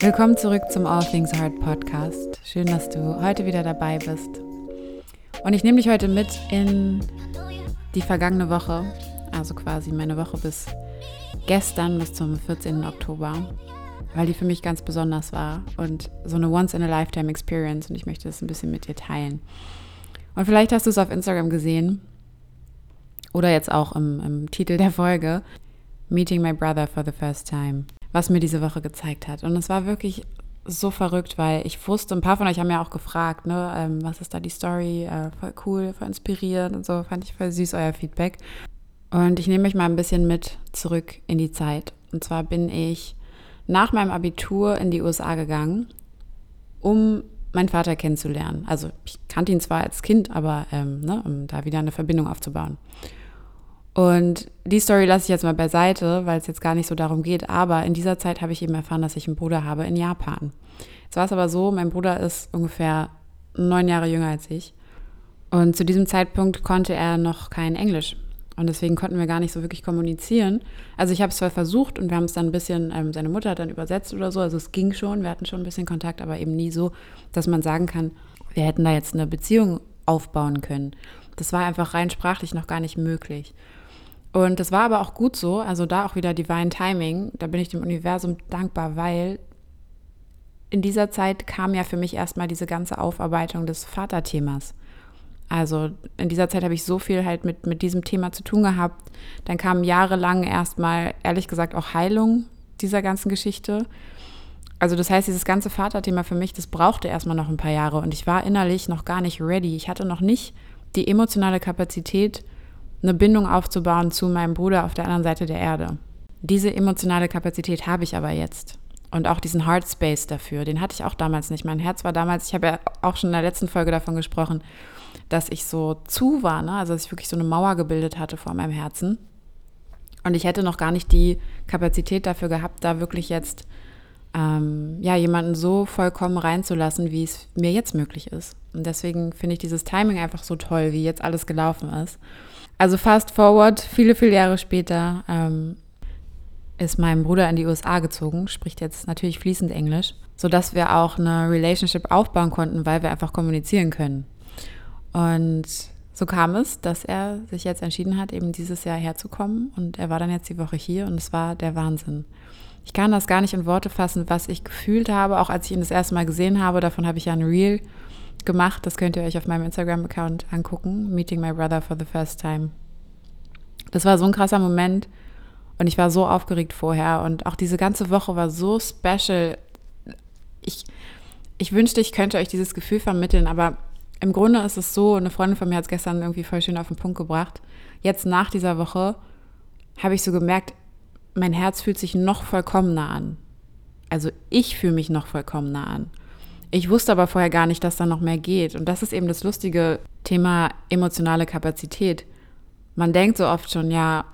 Willkommen zurück zum All Things Hard Podcast. Schön, dass du heute wieder dabei bist. Und ich nehme dich heute mit in die vergangene Woche, also quasi meine Woche bis gestern, bis zum 14. Oktober, weil die für mich ganz besonders war und so eine Once-in-a-Lifetime-Experience und ich möchte das ein bisschen mit dir teilen. Und vielleicht hast du es auf Instagram gesehen oder jetzt auch im, im Titel der Folge, Meeting My Brother for the First Time was mir diese Woche gezeigt hat. Und es war wirklich so verrückt, weil ich wusste, ein paar von euch haben ja auch gefragt, ne, ähm, was ist da die Story? Äh, voll cool, voll inspirierend und so. Fand ich voll süß, euer Feedback. Und ich nehme euch mal ein bisschen mit zurück in die Zeit. Und zwar bin ich nach meinem Abitur in die USA gegangen, um meinen Vater kennenzulernen. Also ich kannte ihn zwar als Kind, aber ähm, ne, um da wieder eine Verbindung aufzubauen. Und die Story lasse ich jetzt mal beiseite, weil es jetzt gar nicht so darum geht. Aber in dieser Zeit habe ich eben erfahren, dass ich einen Bruder habe in Japan. Jetzt war es aber so, mein Bruder ist ungefähr neun Jahre jünger als ich. Und zu diesem Zeitpunkt konnte er noch kein Englisch. Und deswegen konnten wir gar nicht so wirklich kommunizieren. Also ich habe es zwar versucht und wir haben es dann ein bisschen, ähm, seine Mutter hat dann übersetzt oder so. Also es ging schon, wir hatten schon ein bisschen Kontakt, aber eben nie so, dass man sagen kann, wir hätten da jetzt eine Beziehung aufbauen können. Das war einfach rein sprachlich noch gar nicht möglich. Und das war aber auch gut so, also da auch wieder Divine Timing, da bin ich dem Universum dankbar, weil in dieser Zeit kam ja für mich erstmal diese ganze Aufarbeitung des Vaterthemas. Also in dieser Zeit habe ich so viel halt mit, mit diesem Thema zu tun gehabt. Dann kam jahrelang erstmal, ehrlich gesagt, auch Heilung dieser ganzen Geschichte. Also das heißt, dieses ganze Vaterthema für mich, das brauchte erstmal noch ein paar Jahre und ich war innerlich noch gar nicht ready. Ich hatte noch nicht die emotionale Kapazität, eine Bindung aufzubauen zu meinem Bruder auf der anderen Seite der Erde. Diese emotionale Kapazität habe ich aber jetzt. Und auch diesen Heart Space dafür, den hatte ich auch damals nicht. Mein Herz war damals, ich habe ja auch schon in der letzten Folge davon gesprochen, dass ich so zu war, ne? also dass ich wirklich so eine Mauer gebildet hatte vor meinem Herzen. Und ich hätte noch gar nicht die Kapazität dafür gehabt, da wirklich jetzt ähm, ja, jemanden so vollkommen reinzulassen, wie es mir jetzt möglich ist. Und deswegen finde ich dieses Timing einfach so toll, wie jetzt alles gelaufen ist. Also fast forward, viele, viele Jahre später ähm, ist mein Bruder in die USA gezogen, spricht jetzt natürlich fließend Englisch, sodass wir auch eine Relationship aufbauen konnten, weil wir einfach kommunizieren können. Und so kam es, dass er sich jetzt entschieden hat, eben dieses Jahr herzukommen. Und er war dann jetzt die Woche hier und es war der Wahnsinn. Ich kann das gar nicht in Worte fassen, was ich gefühlt habe, auch als ich ihn das erste Mal gesehen habe. Davon habe ich ja ein Reel gemacht. Das könnt ihr euch auf meinem Instagram-Account angucken. Meeting my brother for the first time. Das war so ein krasser Moment und ich war so aufgeregt vorher und auch diese ganze Woche war so special. Ich, ich wünschte, ich könnte euch dieses Gefühl vermitteln, aber im Grunde ist es so, eine Freundin von mir hat es gestern irgendwie voll schön auf den Punkt gebracht. Jetzt nach dieser Woche habe ich so gemerkt, mein Herz fühlt sich noch vollkommener an. Also ich fühle mich noch vollkommener an. Ich wusste aber vorher gar nicht, dass da noch mehr geht. Und das ist eben das lustige Thema emotionale Kapazität. Man denkt so oft schon, ja,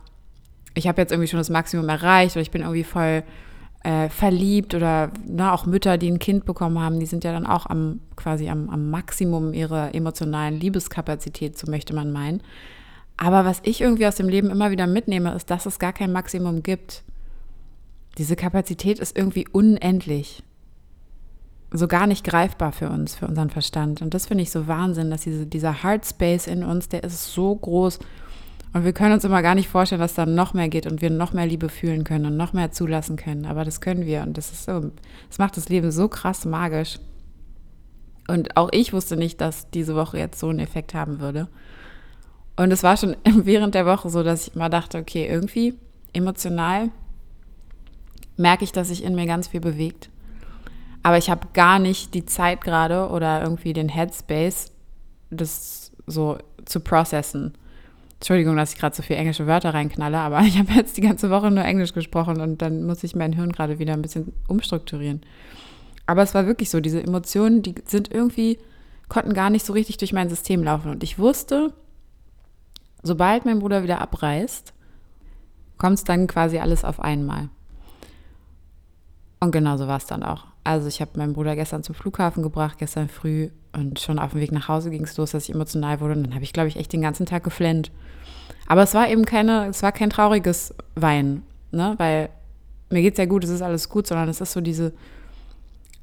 ich habe jetzt irgendwie schon das Maximum erreicht oder ich bin irgendwie voll äh, verliebt oder ne, auch Mütter, die ein Kind bekommen haben, die sind ja dann auch am quasi am, am Maximum ihrer emotionalen Liebeskapazität, so möchte man meinen. Aber was ich irgendwie aus dem Leben immer wieder mitnehme, ist, dass es gar kein Maximum gibt. Diese Kapazität ist irgendwie unendlich so gar nicht greifbar für uns, für unseren Verstand. Und das finde ich so Wahnsinn, dass diese, dieser Heart Space in uns, der ist so groß. Und wir können uns immer gar nicht vorstellen, dass da noch mehr geht und wir noch mehr Liebe fühlen können und noch mehr zulassen können. Aber das können wir. Und das ist so, das macht das Leben so krass magisch. Und auch ich wusste nicht, dass diese Woche jetzt so einen Effekt haben würde. Und es war schon während der Woche so, dass ich mal dachte, okay, irgendwie emotional merke ich, dass sich in mir ganz viel bewegt. Aber ich habe gar nicht die Zeit gerade oder irgendwie den Headspace, das so zu processen. Entschuldigung, dass ich gerade so viele englische Wörter reinknalle, aber ich habe jetzt die ganze Woche nur Englisch gesprochen und dann muss ich mein Hirn gerade wieder ein bisschen umstrukturieren. Aber es war wirklich so, diese Emotionen, die sind irgendwie, konnten gar nicht so richtig durch mein System laufen. Und ich wusste, sobald mein Bruder wieder abreist, kommt es dann quasi alles auf einmal. Und genau so war es dann auch. Also ich habe meinen Bruder gestern zum Flughafen gebracht, gestern früh und schon auf dem Weg nach Hause ging es los, dass ich emotional wurde und dann habe ich, glaube ich, echt den ganzen Tag geflennt. Aber es war eben keine, es war kein trauriges Weinen, ne? weil mir geht es ja gut, es ist alles gut, sondern es ist so diese,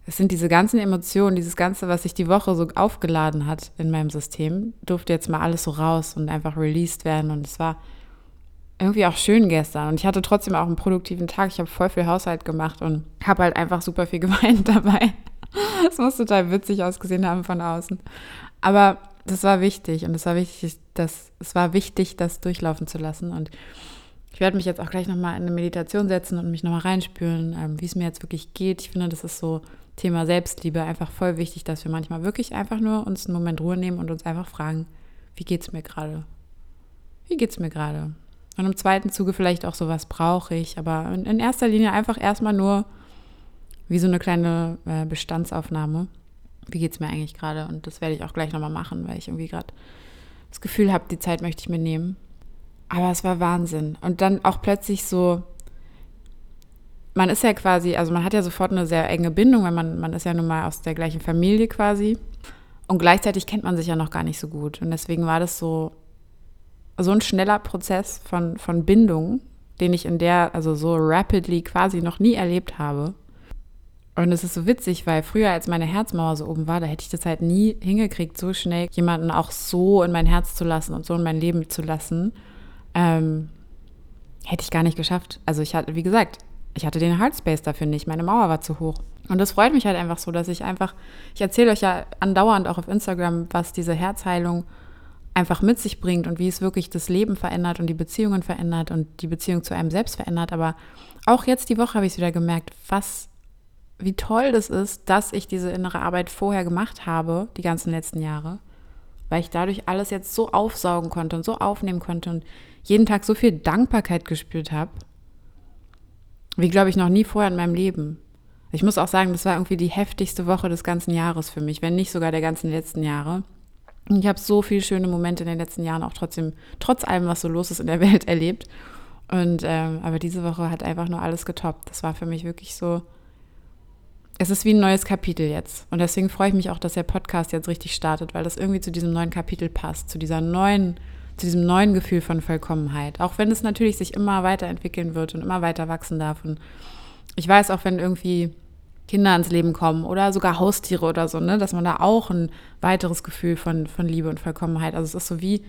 es sind diese ganzen Emotionen, dieses Ganze, was sich die Woche so aufgeladen hat in meinem System, durfte jetzt mal alles so raus und einfach released werden. Und es war irgendwie auch schön gestern. Und ich hatte trotzdem auch einen produktiven Tag. Ich habe voll viel Haushalt gemacht und habe halt einfach super viel geweint dabei. Es muss total witzig ausgesehen haben von außen. Aber das war wichtig und es war wichtig, das, es war wichtig, das durchlaufen zu lassen. Und ich werde mich jetzt auch gleich nochmal in eine Meditation setzen und mich nochmal reinspüren, ähm, wie es mir jetzt wirklich geht. Ich finde, das ist so Thema Selbstliebe einfach voll wichtig, dass wir manchmal wirklich einfach nur uns einen Moment Ruhe nehmen und uns einfach fragen, wie geht es mir gerade? Wie geht es mir gerade? Und im zweiten Zuge vielleicht auch so, was brauche ich? Aber in, erster Linie einfach erstmal nur wie so eine kleine äh, Bestandsaufnahme. Wie geht es mir eigentlich gerade? Und das werde ich auch gleich nochmal machen, weil ich irgendwie gerade das Gefühl habe, die Zeit möchte ich mir nehmen. Aber es war Wahnsinn. Und dann auch plötzlich so, man ist ja quasi, also man hat ja sofort eine sehr enge Bindung, weil man, man ist ja nun mal aus der gleichen Familie quasi. Und gleichzeitig kennt man sich ja noch gar nicht so gut. Und deswegen war das so, so ein schneller Prozess von, von Bindung, den ich in der, also so rapidly quasi noch nie erlebt habe. Und es ist so witzig, weil früher, als meine Herzmauer so oben war, da hätte ich das halt nie hingekriegt, so schnell jemanden auch so in mein Herz zu lassen und so in mein Leben zu lassen. Ähm, hätte ich gar nicht geschafft. Also ich hatte, wie gesagt, ich hatte den Heartspace dafür nicht. Meine Mauer war zu hoch. Und das freut mich halt einfach so, dass ich einfach, ich erzähle euch ja andauernd auch auf Instagram, was diese Herzheilung einfach mit sich bringt und wie es wirklich das Leben verändert und die Beziehungen verändert und die Beziehung zu einem selbst verändert. Aber auch jetzt die Woche habe ich es wieder gemerkt, was, wie toll das ist, dass ich diese innere Arbeit vorher gemacht habe, die ganzen letzten Jahre, weil ich dadurch alles jetzt so aufsaugen konnte und so aufnehmen konnte und jeden Tag so viel Dankbarkeit gespürt habe, wie glaube ich noch nie vorher in meinem Leben. Ich muss auch sagen, das war irgendwie die heftigste Woche des ganzen Jahres für mich, wenn nicht sogar der ganzen letzten Jahre. Ich habe so viele schöne Momente in den letzten Jahren auch trotzdem, trotz allem, was so los ist in der Welt, erlebt. Und ähm, aber diese Woche hat einfach nur alles getoppt. Das war für mich wirklich so. Es ist wie ein neues Kapitel jetzt. Und deswegen freue ich mich auch, dass der Podcast jetzt richtig startet, weil das irgendwie zu diesem neuen Kapitel passt, zu dieser neuen, zu diesem neuen Gefühl von Vollkommenheit. Auch wenn es natürlich sich immer weiterentwickeln wird und immer weiter wachsen darf. Und ich weiß auch, wenn irgendwie Kinder ins Leben kommen oder sogar Haustiere oder so, ne, dass man da auch ein weiteres Gefühl von, von Liebe und Vollkommenheit, also es ist so wie,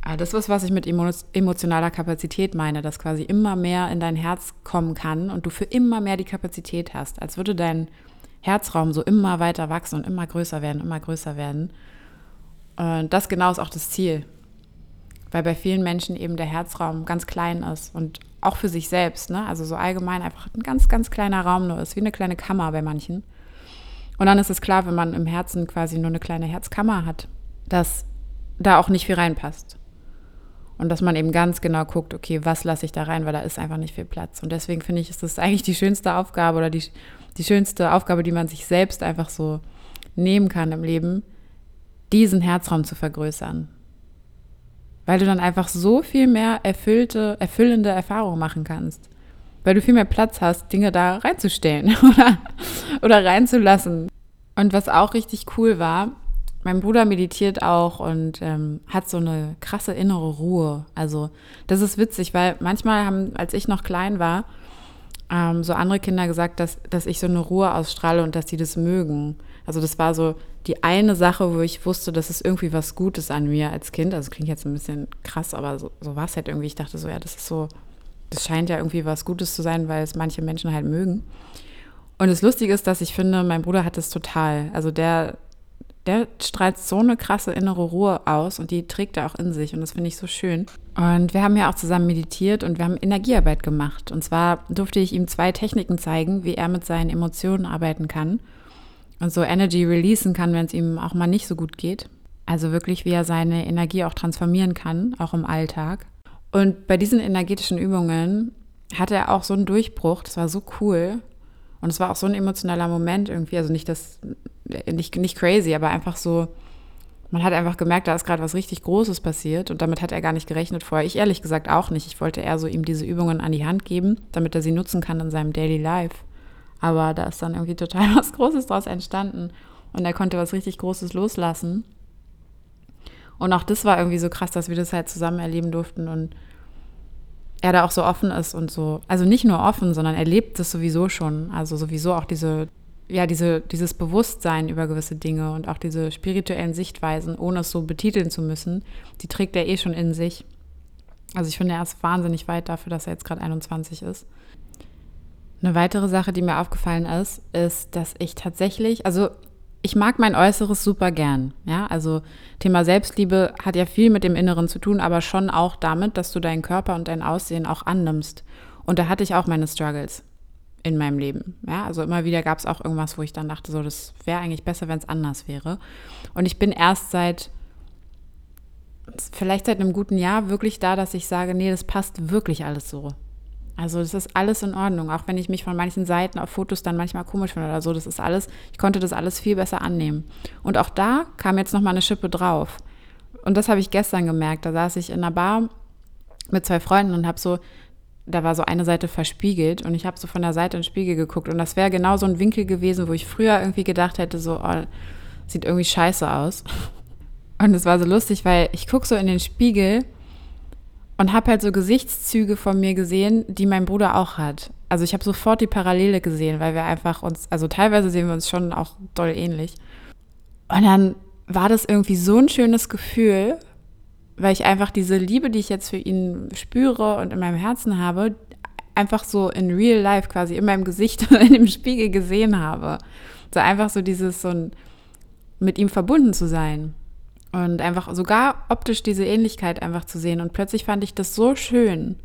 ah, das ist, was ich mit emotionaler Kapazität meine, dass quasi immer mehr in dein Herz kommen kann und du für immer mehr die Kapazität hast, als würde dein Herzraum so immer weiter wachsen und immer größer werden, immer größer werden. Und das genau ist auch das Ziel, weil bei vielen Menschen eben der Herzraum ganz klein ist und auch für sich selbst, ne? also so allgemein einfach ein ganz, ganz kleiner Raum nur ist, wie eine kleine Kammer bei manchen. Und dann ist es klar, wenn man im Herzen quasi nur eine kleine Herzkammer hat, dass da auch nicht viel reinpasst. Und dass man eben ganz genau guckt, okay, was lasse ich da rein, weil da ist einfach nicht viel Platz. Und deswegen finde ich, ist das eigentlich die schönste Aufgabe oder die, die schönste Aufgabe, die man sich selbst einfach so nehmen kann im Leben, diesen Herzraum zu vergrößern weil du dann einfach so viel mehr erfüllte, erfüllende Erfahrungen machen kannst. Weil du viel mehr Platz hast, Dinge da reinzustellen oder, oder reinzulassen. Und was auch richtig cool war, mein Bruder meditiert auch und ähm, hat so eine krasse innere Ruhe. Also das ist witzig, weil manchmal haben, als ich noch klein war, ähm, so andere Kinder gesagt, dass, dass ich so eine Ruhe ausstrahle und dass sie das mögen. Also das war so die eine Sache, wo ich wusste, dass es irgendwie was Gutes an mir als Kind. Also klingt jetzt ein bisschen krass, aber so, so war es halt irgendwie. Ich dachte so, ja, das ist so, das scheint ja irgendwie was Gutes zu sein, weil es manche Menschen halt mögen. Und das Lustige ist, dass ich finde, mein Bruder hat es total. Also der, der strahlt so eine krasse innere Ruhe aus und die trägt er auch in sich und das finde ich so schön. Und wir haben ja auch zusammen meditiert und wir haben Energiearbeit gemacht. Und zwar durfte ich ihm zwei Techniken zeigen, wie er mit seinen Emotionen arbeiten kann und so Energy releasen kann, wenn es ihm auch mal nicht so gut geht. Also wirklich, wie er seine Energie auch transformieren kann, auch im Alltag. Und bei diesen energetischen Übungen hatte er auch so einen Durchbruch, das war so cool. Und es war auch so ein emotionaler Moment irgendwie, also nicht das, nicht, nicht crazy, aber einfach so, man hat einfach gemerkt, da ist gerade was richtig Großes passiert und damit hat er gar nicht gerechnet vorher. Ich ehrlich gesagt auch nicht. Ich wollte eher so ihm diese Übungen an die Hand geben, damit er sie nutzen kann in seinem Daily Life. Aber da ist dann irgendwie total was Großes draus entstanden und er konnte was richtig Großes loslassen. Und auch das war irgendwie so krass, dass wir das halt zusammen erleben durften und er da auch so offen ist und so. Also nicht nur offen, sondern er lebt das sowieso schon. Also sowieso auch diese ja, diese, dieses Bewusstsein über gewisse Dinge und auch diese spirituellen Sichtweisen, ohne es so betiteln zu müssen, die trägt er eh schon in sich. Also ich finde, er ist wahnsinnig weit dafür, dass er jetzt gerade 21 ist. Eine weitere Sache, die mir aufgefallen ist, ist, dass ich tatsächlich, also ich mag mein Äußeres super gern. Ja, also Thema Selbstliebe hat ja viel mit dem Inneren zu tun, aber schon auch damit, dass du deinen Körper und dein Aussehen auch annimmst. Und da hatte ich auch meine Struggles in meinem Leben. Ja, also immer wieder gab es auch irgendwas, wo ich dann dachte, so, das wäre eigentlich besser, wenn es anders wäre. Und ich bin erst seit, vielleicht seit einem guten Jahr wirklich da, dass ich sage, nee, das passt wirklich alles so. Also das ist alles in Ordnung, auch wenn ich mich von manchen Seiten auf Fotos dann manchmal komisch finde oder so. Das ist alles, ich konnte das alles viel besser annehmen. Und auch da kam jetzt nochmal eine Schippe drauf. Und das habe ich gestern gemerkt. Da saß ich in einer Bar mit zwei Freunden und habe so, da war so eine Seite verspiegelt und ich habe so von der Seite in den Spiegel geguckt und das wäre genau so ein Winkel gewesen, wo ich früher irgendwie gedacht hätte, so, oh, sieht irgendwie scheiße aus. Und es war so lustig, weil ich gucke so in den Spiegel und habe halt so Gesichtszüge von mir gesehen, die mein Bruder auch hat. Also ich habe sofort die Parallele gesehen, weil wir einfach uns, also teilweise sehen wir uns schon auch doll ähnlich. Und dann war das irgendwie so ein schönes Gefühl, weil ich einfach diese Liebe, die ich jetzt für ihn spüre und in meinem Herzen habe, einfach so in real life quasi in meinem Gesicht in dem Spiegel gesehen habe. So einfach so dieses so ein, mit ihm verbunden zu sein. Und einfach sogar optisch diese Ähnlichkeit einfach zu sehen. Und plötzlich fand ich das so schön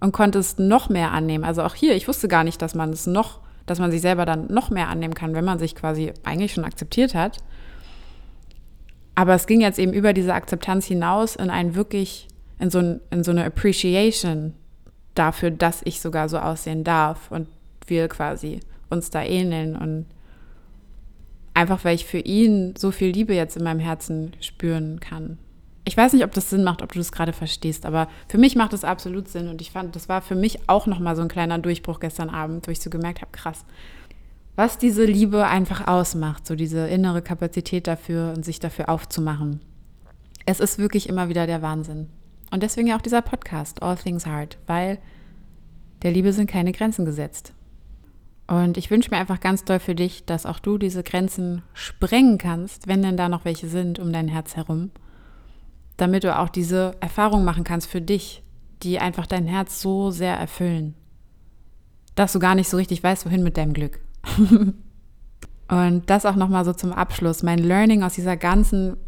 und konnte es noch mehr annehmen. Also auch hier, ich wusste gar nicht, dass man es noch, dass man sich selber dann noch mehr annehmen kann, wenn man sich quasi eigentlich schon akzeptiert hat. Aber es ging jetzt eben über diese Akzeptanz hinaus in ein wirklich, in so, ein, in so eine Appreciation dafür, dass ich sogar so aussehen darf und wir quasi uns da ähneln und Einfach weil ich für ihn so viel Liebe jetzt in meinem Herzen spüren kann. Ich weiß nicht, ob das Sinn macht, ob du das gerade verstehst, aber für mich macht das absolut Sinn und ich fand, das war für mich auch nochmal so ein kleiner Durchbruch gestern Abend, wo ich so gemerkt habe, krass, was diese Liebe einfach ausmacht, so diese innere Kapazität dafür und sich dafür aufzumachen. Es ist wirklich immer wieder der Wahnsinn. Und deswegen ja auch dieser Podcast, All Things Hard, weil der Liebe sind keine Grenzen gesetzt. Und ich wünsche mir einfach ganz doll für dich, dass auch du diese Grenzen sprengen kannst, wenn denn da noch welche sind um dein Herz herum, damit du auch diese Erfahrung machen kannst für dich, die einfach dein Herz so sehr erfüllen, dass du gar nicht so richtig weißt, wohin mit deinem Glück. Und das auch nochmal so zum Abschluss, mein Learning aus dieser ganzen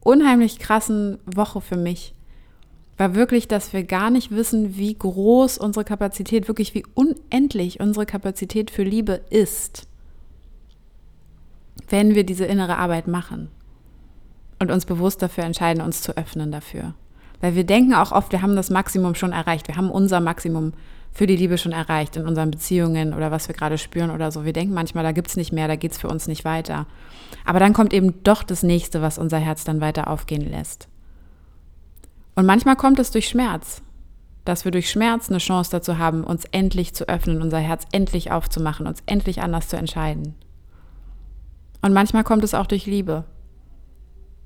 unheimlich krassen Woche für mich war wirklich, dass wir gar nicht wissen, wie groß unsere Kapazität, wirklich wie unendlich unsere Kapazität für Liebe ist, wenn wir diese innere Arbeit machen und uns bewusst dafür entscheiden, uns zu öffnen dafür. Weil wir denken auch oft, wir haben das Maximum schon erreicht, wir haben unser Maximum für die Liebe schon erreicht in unseren Beziehungen oder was wir gerade spüren oder so. Wir denken manchmal, da gibt es nicht mehr, da geht es für uns nicht weiter. Aber dann kommt eben doch das nächste, was unser Herz dann weiter aufgehen lässt. Und manchmal kommt es durch Schmerz, dass wir durch Schmerz eine Chance dazu haben, uns endlich zu öffnen, unser Herz endlich aufzumachen, uns endlich anders zu entscheiden. Und manchmal kommt es auch durch Liebe,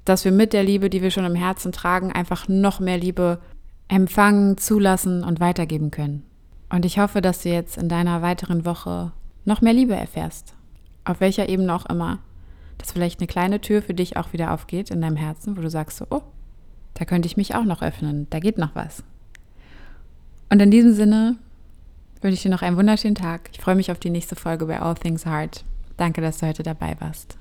dass wir mit der Liebe, die wir schon im Herzen tragen, einfach noch mehr Liebe empfangen, zulassen und weitergeben können. Und ich hoffe, dass du jetzt in deiner weiteren Woche noch mehr Liebe erfährst, auf welcher Ebene auch immer, dass vielleicht eine kleine Tür für dich auch wieder aufgeht in deinem Herzen, wo du sagst so, oh, da könnte ich mich auch noch öffnen. Da geht noch was. Und in diesem Sinne wünsche ich dir noch einen wunderschönen Tag. Ich freue mich auf die nächste Folge bei All Things Heart. Danke, dass du heute dabei warst.